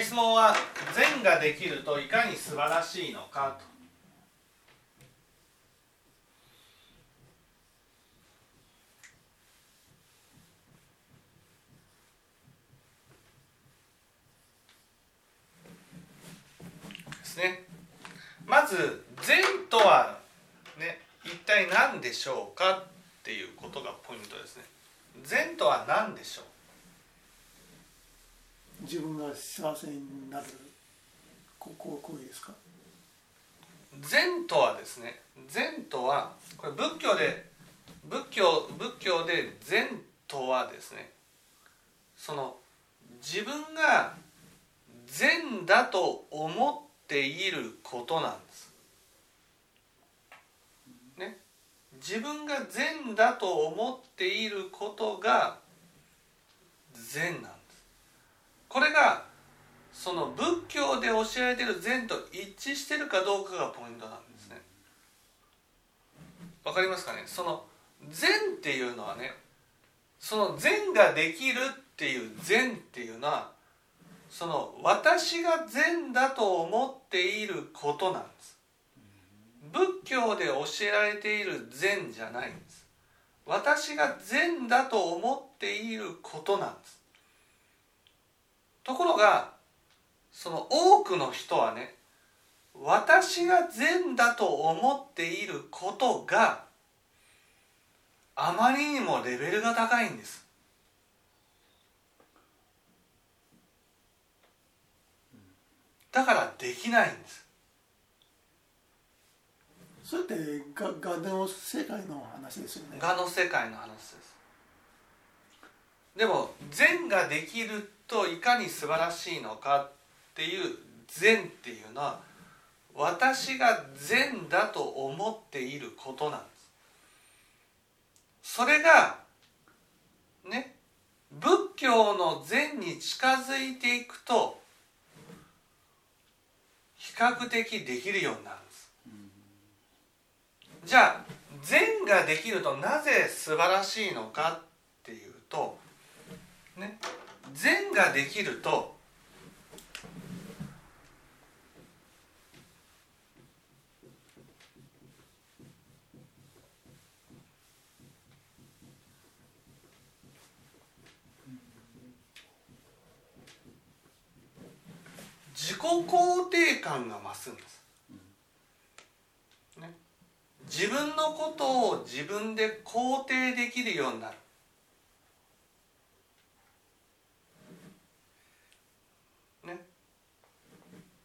質問は善ができるといかに素晴らしいのかと。ですね。まず善とはね一体何でしょうかっていうことがポイントですね。善とは何でしょう自分が幸せになるここ行為ですか？善とはですね善とはこれ仏教で仏教仏教で善とはですねその自分が善だと思っていることなんです。ね、自分が善だと思っていることが善なんです。これがその仏教で教えられている善と一致してるかどうかがポイントなんですね。わかりますかね？その善っていうのはねその善ができるっていう善っていうのはその私が善だと思っていることなんです。仏教で教えられている善じゃないんです。私が善だと思っていることなんです。ところがその多くの人はね私が善だと思っていることがあまりにもレベルが高いんです。だからできないんです。それってががの世界の話ですよね。がの世界の話です。でも善ができるといかに素晴らしいのかっていう善っていうのは私が善だと思っていることなんです。それがね仏教の善に近づいていくと比較的できるようになるんです、じゃあ善ができるとなぜ素晴らしいのかっていうとね善ができると自己肯定感が増すんです、ね、自分のことを自分で肯定できるようになるね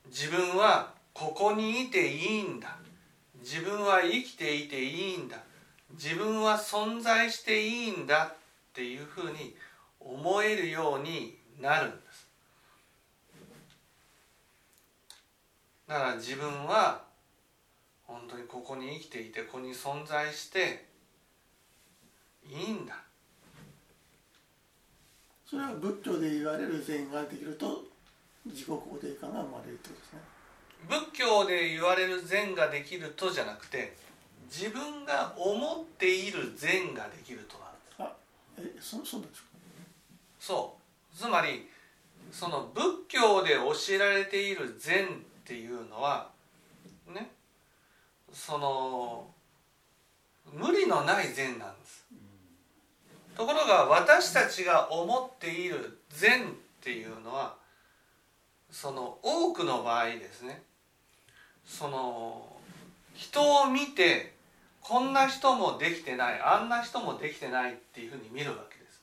自分はここにいていいんだ。自分は生きていていいんだ。自分は存在していいんだっていうふうに思えるようになるんです。だから自分は本当にここに生きていてここに存在していいんだ。それは仏教で言われる善ができると自己肯定感が生まれるってことですね。仏教で言われる善ができるとじゃなくて自分が思っている善ができるとなあえそそうですか？そう。つまりその仏教で教えられている善っていうのはねその無理のない善なんです。ところが私たちが思っている善っていうのはその多くの場合ですねその人を見てこんな人もできてないあんな人もできてないっていうふうに見るわけです。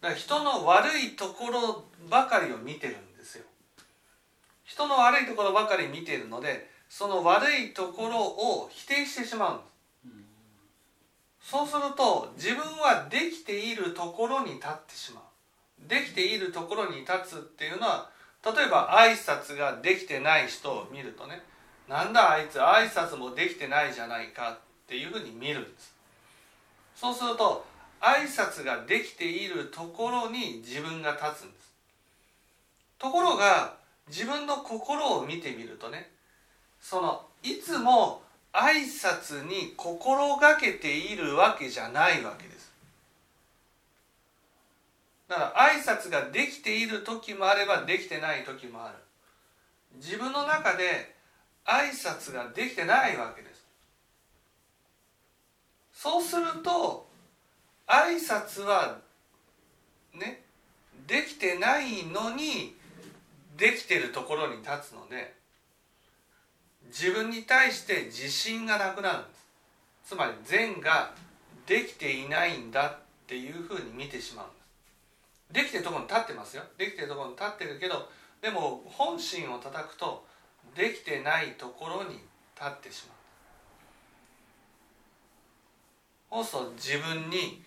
だから人の悪いところばかりを見てるん人の悪いところばかり見ているのでその悪いところを否定してしまうんです。そうすると自分はできているところに立ってしまう。できているところに立つっていうのは例えば挨拶ができてない人を見るとねなんだあいつ挨拶もできてないじゃないかっていうふうに見るんです。そうすると挨拶ができているところに自分が立つんです。ところが自分の心を見てみるとねそのいつも挨拶に心がけているわけじゃないわけです。だから挨拶ができている時もあればできてない時もある。自分の中で挨拶ができてないわけです。そうすると挨拶はねできてないのにできてるところに立つので自分に対して自信がなくなるんです。つまり善ができていないんだっていうふうに見てしまう。んできてるところに立ってますよ。できてるところに立ってるけどでも本心を叩くとできてないところに立ってしまう。そうすると自分に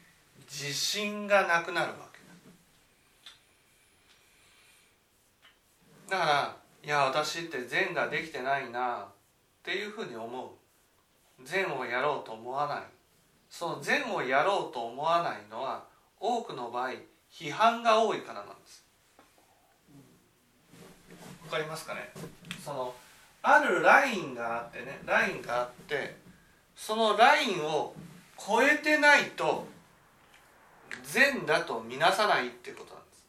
自信がなくなるわけ。だからいや私って善ができてないなっていうふうに思う。善をやろうと思わない。その善をやろうと思わないのは多くの場合批判が多いからなんです。わかりますかね？そのあるラインがあってねラインがあってそのラインを超えてないと善だと見なさないってことなんです。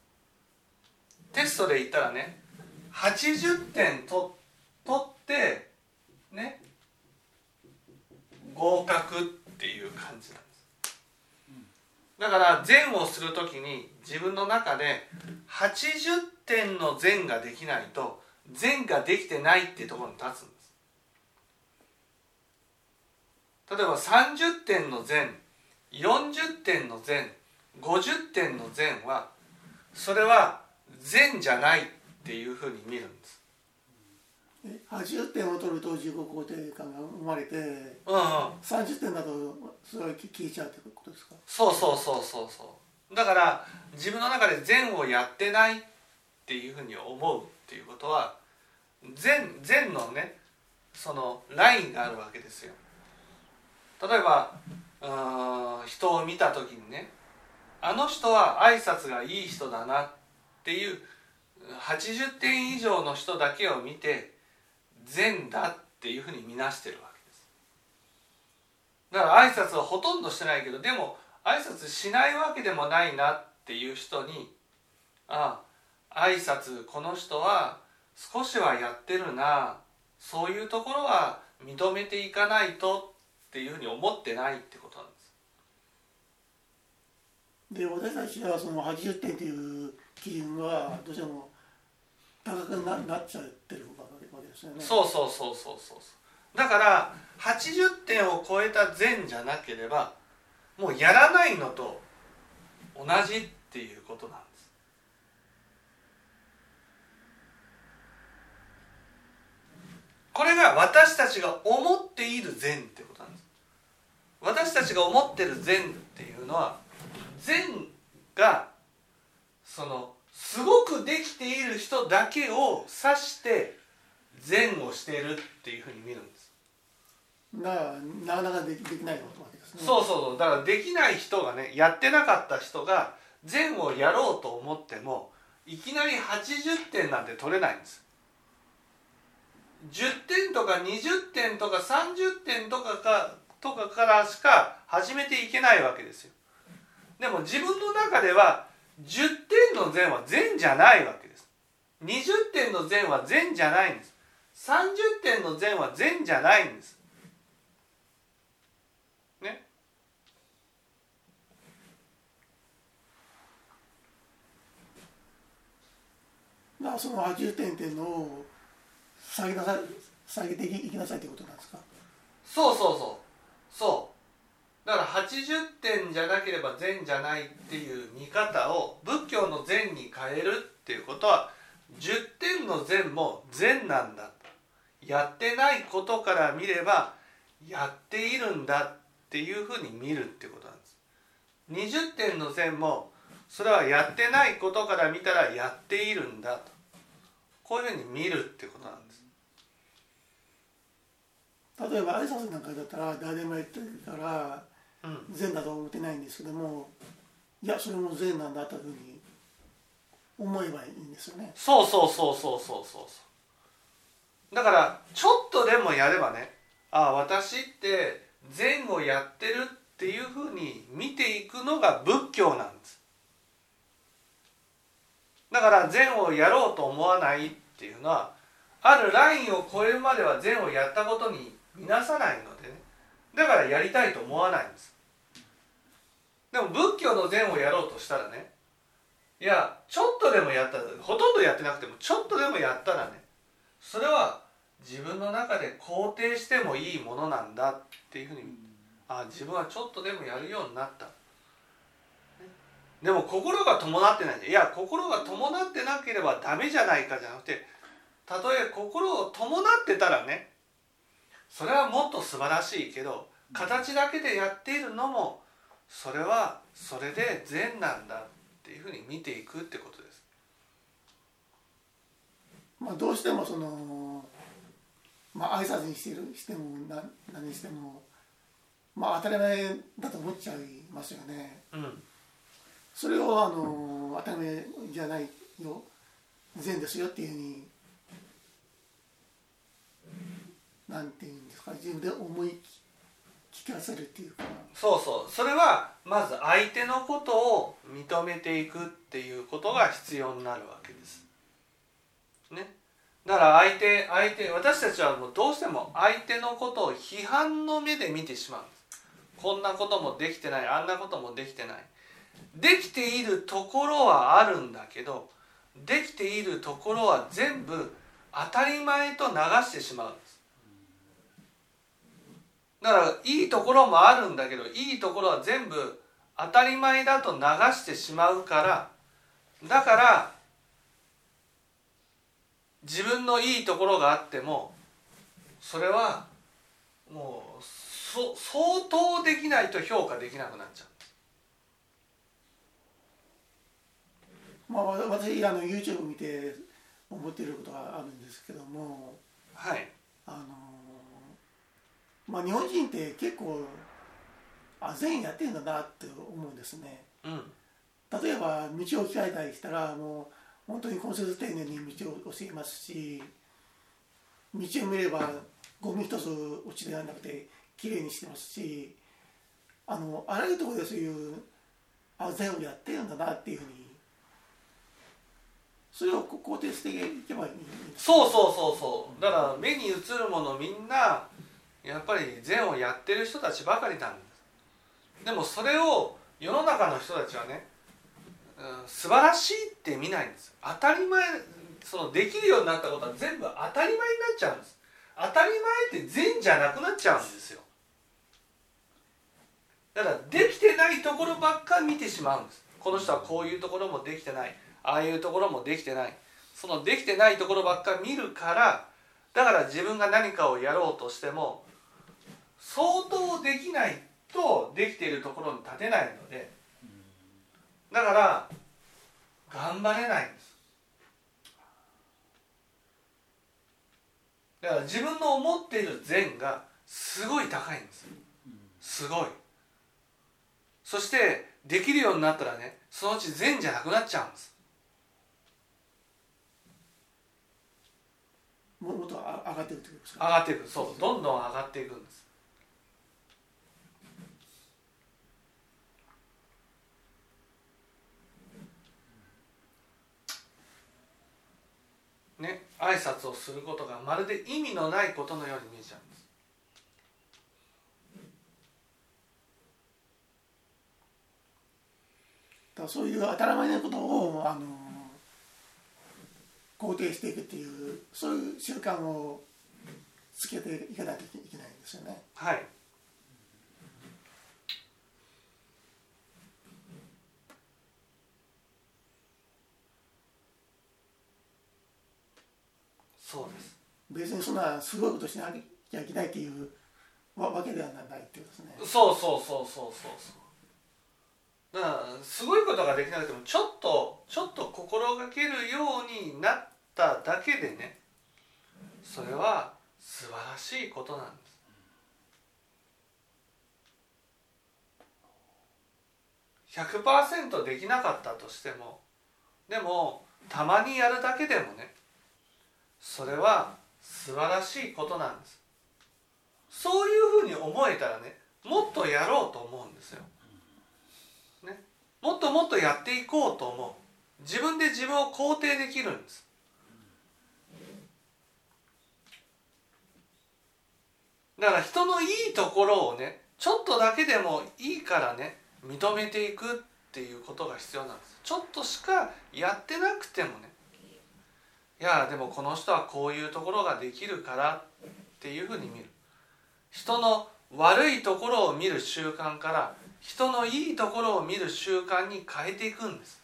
テストで言ったらね80点と取ってね合格っていう感じなんです。だから善をする時に自分の中で80点の善ができないと善ができてないっていうところに立つんです。例えば30点の善40点の善50点の善はそれは善じゃないっていうふうに見るんです。80点を取ると自己肯定感が生まれて、うんうん、30点だとそれは聞いちゃうってことですか？そうそうそうそうそうだから自分の中で善をやってないっていうふうに思うっていうことは善善のねそのラインがあるわけですよ。例えばうん人を見た時にねあの人は挨拶がいい人だなっていう80点以上の人だけを見て善だっていうふうに見なしてるわけです。だから挨拶はほとんどしてないけどでも挨拶しないわけでもないなっていう人にああ挨拶この人は少しはやってるなそういうところは認めていかないとっていうふうに思ってないってことなんです。で私たちはその80点っていう基準はどうしても高くななっちゃってるわけですよね。そうそうそうそうそうだから80点を超えた善じゃなければもうやらないのと同じっていうことなんです。これが私たちが思っている善ってことなんです。私たちが思ってる善っていうのは善がそのすごくできている人だけを指して善をしているっていうふうに見るんですななかなかできできないわけですね。そうそうそう。だからできない人がねやってなかった人が善をやろうと思ってもいきなり80点なんて取れないんです。10点とか20点とか30点とかかとかからしか始めていけないわけですよ。でも自分の中では10点の善は善じゃないわけです。20点の善は善じゃないんです。30点の善は善じゃないんですねまあその80点っていうのを下げなさい下げていきなさいってことなんですか？そうそうそう。そう。だから80点じゃなければ善じゃないっていう見方を仏教の善に変えるっていうことは10点の善も善なんだ。やってないことから見ればやっているんだっていうふうに見るってことなんです。20点の善もそれはやってないことから見たらやっているんだと。こういうふうに見るってことなんです。例えば挨拶なんかだったら誰でもやってるから善だと思ってないんですけどもいやそれも善なんだというふうに思えばいいんですよね。そうそうそうそうそうそう。だからちょっとでもやればねああ私って善をやってるっていうふうに見ていくのが仏教なんですだから善をやろうと思わないっていうのはあるラインを超えるまでは善をやったことに見なさないのでね。だからやりたいと思わないんです。でも仏教の善をやろうとしたらねいやちょっとでもやったらほとんどやってなくてもちょっとでもやったらねそれは自分の中で肯定してもいいものなんだっていうふうにあ自分はちょっとでもやるようになった。でも心が伴ってないいや心が伴ってなければダメじゃないかじゃなくてたとえ心を伴ってたらねそれはもっと素晴らしいけど形だけでやっているのもそれはそれで善なんだっていうふうに見ていくってことです。まあ、どうしてもそのまあ挨拶にしてるしてもな何にしてもまあ当たり前だと思っちゃいますよね。うんそれをあの当たり前じゃないよ善ですよっていうふうになんていうんですか自分で思い聞かせるっていうかそうそうそれはまず相手のことを認めていくっていうことが必要になるわけです。ね。だから相手相手私たちはもうどうしても相手のことを批判の目で見てしまうんです。こんなこともできてないあんなこともできてない。できているところはあるんだけどできているところは全部当たり前と流してしまうんですだからいいところもあるんだけどいいところは全部当たり前だと流してしまうからだから自分のいいところがあってもそれはもう相当できないと評価できなくなっちゃう。まあ私あの YouTube 見て思っていることがあるんですけども。はい。あのまあ日本人って結構あ善意やってんだなって思うんですね。うん。例えば道を聞かれたりしたらもう本当に根節丁寧に道を教えますし道を見ればゴミ一つ落ちてなくてきれいにしてますしあのあらゆるところでそういうあ善をやってるんだなっていうふうにそれを肯定していけばいいそうそうそうそう。だから目に映るものみんなやっぱり善をやってる人たちばかりなんですでもそれを世の中の人たちはね、うん、素晴らしいって見ないんです。当たり前そのできるようになったことは全部当たり前になっちゃうんです。当たり前って善じゃなくなっちゃうんですよ。だからできてないところばっか見てしまうんです。この人はこういうところもできてない。ああいうところもできてない。そのできてないところばっか見るからだから自分が何かをやろうとしても相当できないとできているところに立てないのでだから頑張れないんです。だから自分の思っている善がすごい高いんです。すごい。そしてできるようになったらねそのうち善じゃなくなっちゃうんです。ももっとあ上がっていくってことですか？上がっていく。そうどんどん上がっていくんです。ね挨拶をすることがまるで意味のないことのように見えちゃうんです。だそういう当たり前のことをあの肯定していくっていうそういう習慣をつけていかないといけないんですよね。はいそうです別にそんなすごいことしなきゃいけないっていうわわけではないっていうことですね。そうそうそうそうそうそうだからすごいことができなくてもちょっとちょっと心がけるようになっただけでねそれは素晴らしいことなんです100%できなかったとしてもでもたまにやるだけでもねそれは素晴らしいことなんですそういうふうに思えたらねもっとやろうと思うんですよ。もっともっとやっていこうと思う。自分で自分を肯定できるんです。だから人のいいところをねちょっとだけでもいいからね認めていくっていうことが必要なんです。ちょっとしかやってなくてもねいやでもこの人はこういうところができるからっていうふうに見る。人の悪いところを見る習慣から人のいいところを見る習慣に変えていくんです。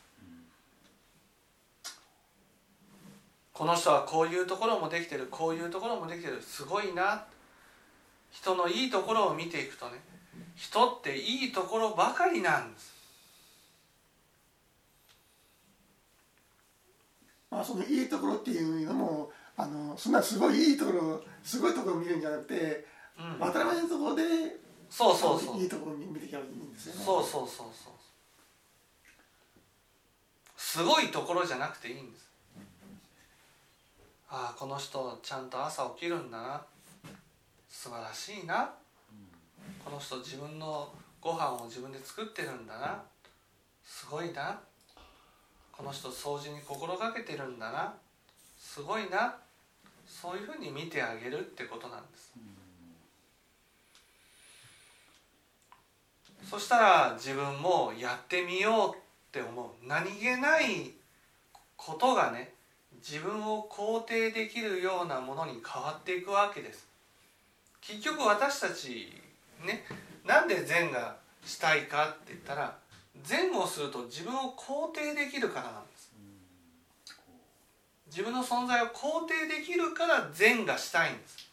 この人はこういうところもできてるこういうところもできてるすごいな。人のいいところを見ていくとね人っていいところばかりなんです。まあそのいいところっていうのもあのそんなすごいいいところすごいところを見るんじゃなくて、うん。当たり前のところでそうそうそう。いいところを見ていけばいいんですよね。そうそうそうそう。すごいところじゃなくていいんです。ああこの人ちゃんと朝起きるんだな。素晴らしいな。この人自分のご飯を自分で作ってるんだな。すごいな。この人掃除に心がけてるんだな。すごいな。そういうふうに見てあげるってことなんですそしたら自分もやってみようって思う。何気ないことがね自分を肯定できるようなものに変わっていくわけです。結局私たちねなんで善がしたいかって言ったら善をすると自分を肯定できるからなんです。自分の存在を肯定できるから善がしたいんです。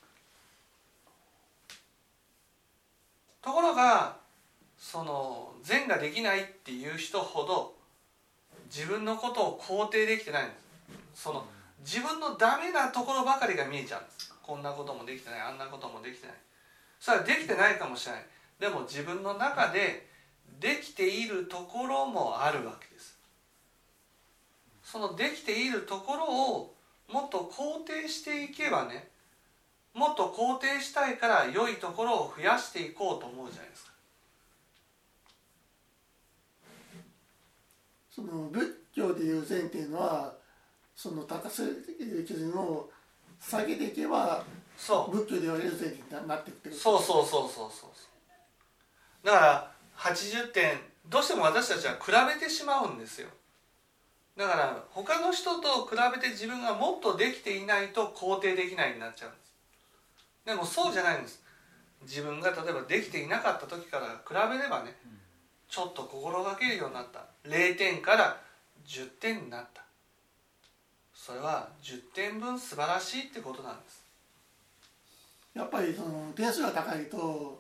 ところがその善ができないっていう人ほど自分のことを肯定できてないんです。その自分のダメなところばかりが見えちゃうんです。こんなこともできてないあんなこともできてない。それはできてないかもしれない。でも自分の中でできているところもあるわけです。そのできているところをもっと肯定していけばねもっと肯定したいから良いところを増やしていこうと思うじゃないですか。その仏教でいう善っていうのはその高す基準を下げていけばそう。仏教で言われる善にななっていくってこと。そうそうそうそうそう。だから80点どうしても私たちは比べてしまうんですよ。だから他の人と比べて自分がもっとできていないと肯定できないになっちゃうんです。でもそうじゃないんです。自分が例えばできていなかった時から比べればねちょっと心がけるようになった。0点から10点になった。それは10点分素晴らしいってことなんです。やっぱりその点数が高いと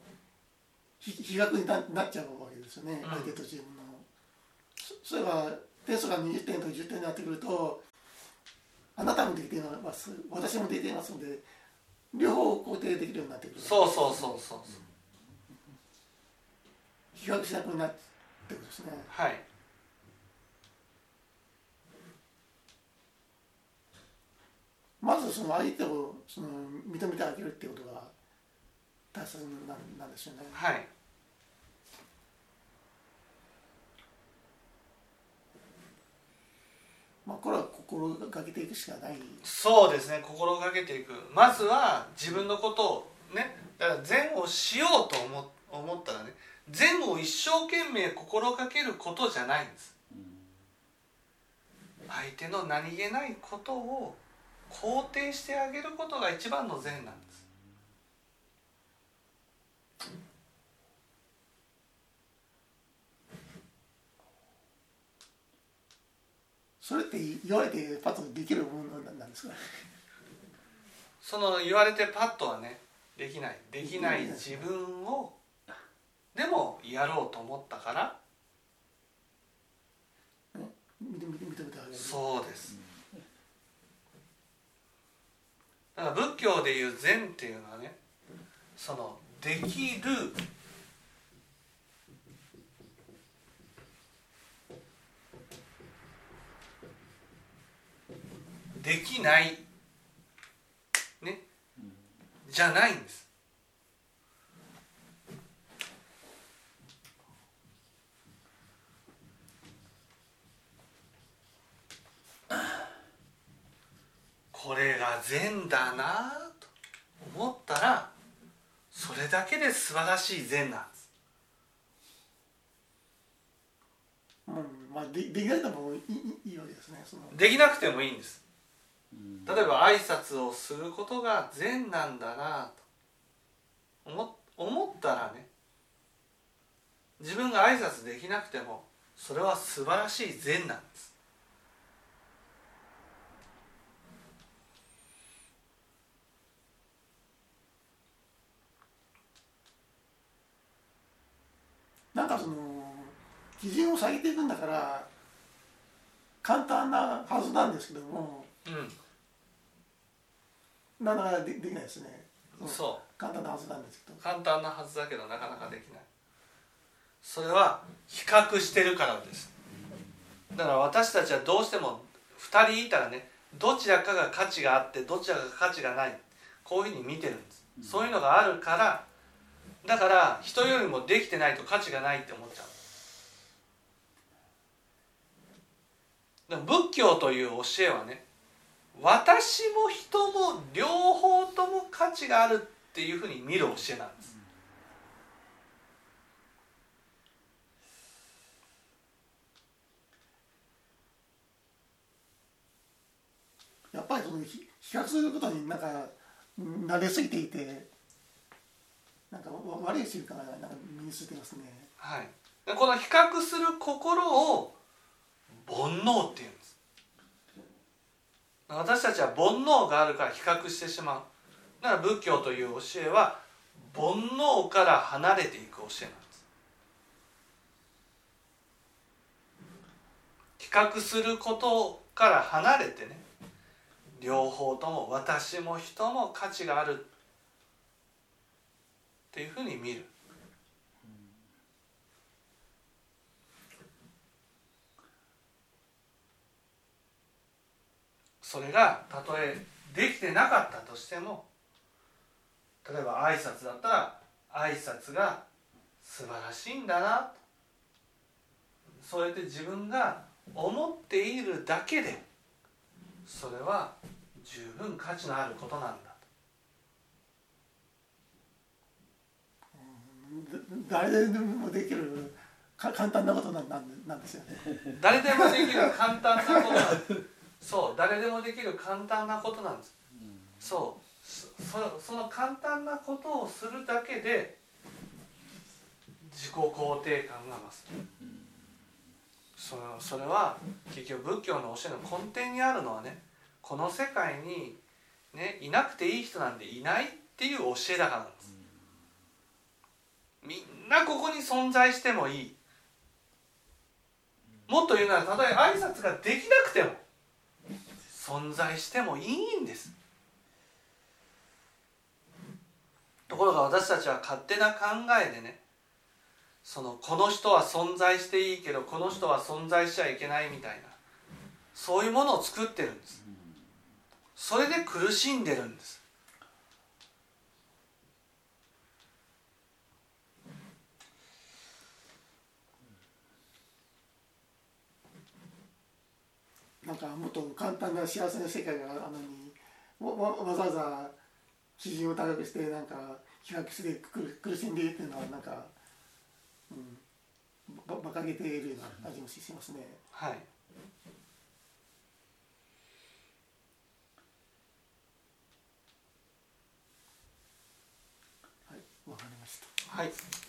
比比較にななっちゃうわけですよね、うん。相手と自分の。そそういえば点数が20点とか10点になってくるとあなたもできています。私もできていますので両方肯定できるようになってくる。そうそうそうそうそう比較しなくなってくるんですね。はい。まずその相手をその認めてあげるっていうことが大切なんなんですよね。はい。まあこれは心がけていくしかない。そうですね。心がけていく。まずは自分のことをねだから善をしようと思思ったらね善を一生懸命心がけることじゃないんです。相手の何気ないことを肯定してあげることが一番の善なんです。それって言われてパッとできるものなんですか？その言われてパッとはねできない。できない自分をでもやろうと思ったから。そうです。だから仏教でいう善っていうのはねそのできるできない。ね。じゃないんですこれが善だなと思ったらそれだけで素晴らしい善なんです。うんまあ、でできないともいいいいわけですねその。できなくてもいいんです。うん。例えば挨拶をすることが善なんだなと思思ったらね自分が挨拶できなくてもそれは素晴らしい善なんですなんかその基準を下げていくんだから簡単なはずなんですけどもうなかなかでできないですね。んそ簡単なはずなんですけど。う簡単なはずだけどなかなかできない。それは比較してるからです。だから私たちはどうしても2人いたらねどちらかが価値があってどちらかが価値がない。こういうふうに見てるんです。そういうのがあるからだから人よりもできてないと価値がないって思っちゃう。でも仏教という教えはね私も人も両方とも価値があるっていうふうに見る教えなんです。やっぱりその比較することになんかうん慣れすぎていてなんかわ悪い習慣がなんか身についてますね。はい、でこの比較する心を煩悩っていうんです。私たちは煩悩があるから比較してしまう。だから仏教という教えは煩悩から離れていく教えなんです。比較することから離れてね両方とも私も人も価値がある。っていうふうに見る。それがたとえできてなかったとしても例えば挨拶だったら挨拶が素晴らしいんだな。そうやって自分が思っているだけでそれは十分価値のあることなんだだ誰でもできるか簡単なことなんなんですよね。誰でもできる簡単なことなんです。そう誰でもできる簡単なことなんです。そう。そその簡単なことをするだけで自己肯定感が増す。それそれは結局仏教の教えの根底にあるのはねこの世界に、ね、いなくていい人なんていないっていう教えだからなんです。みんなここに存在してもいい。もっと言うならたとえ挨拶ができなくても存在してもいいんです。ところが私たちは勝手な考えでねそのこの人は存在していいけどこの人は存在しちゃいけないみたいなそういうものを作ってるんです。それで苦しんでるんです。なんかもっと簡単な幸せな世界があるのにわわわざわざ基準を高くしてなんか比較して苦苦しんでいるっていうのはなんか、うん、ば馬鹿げているような味もししますね。はいはい、わかりました。はい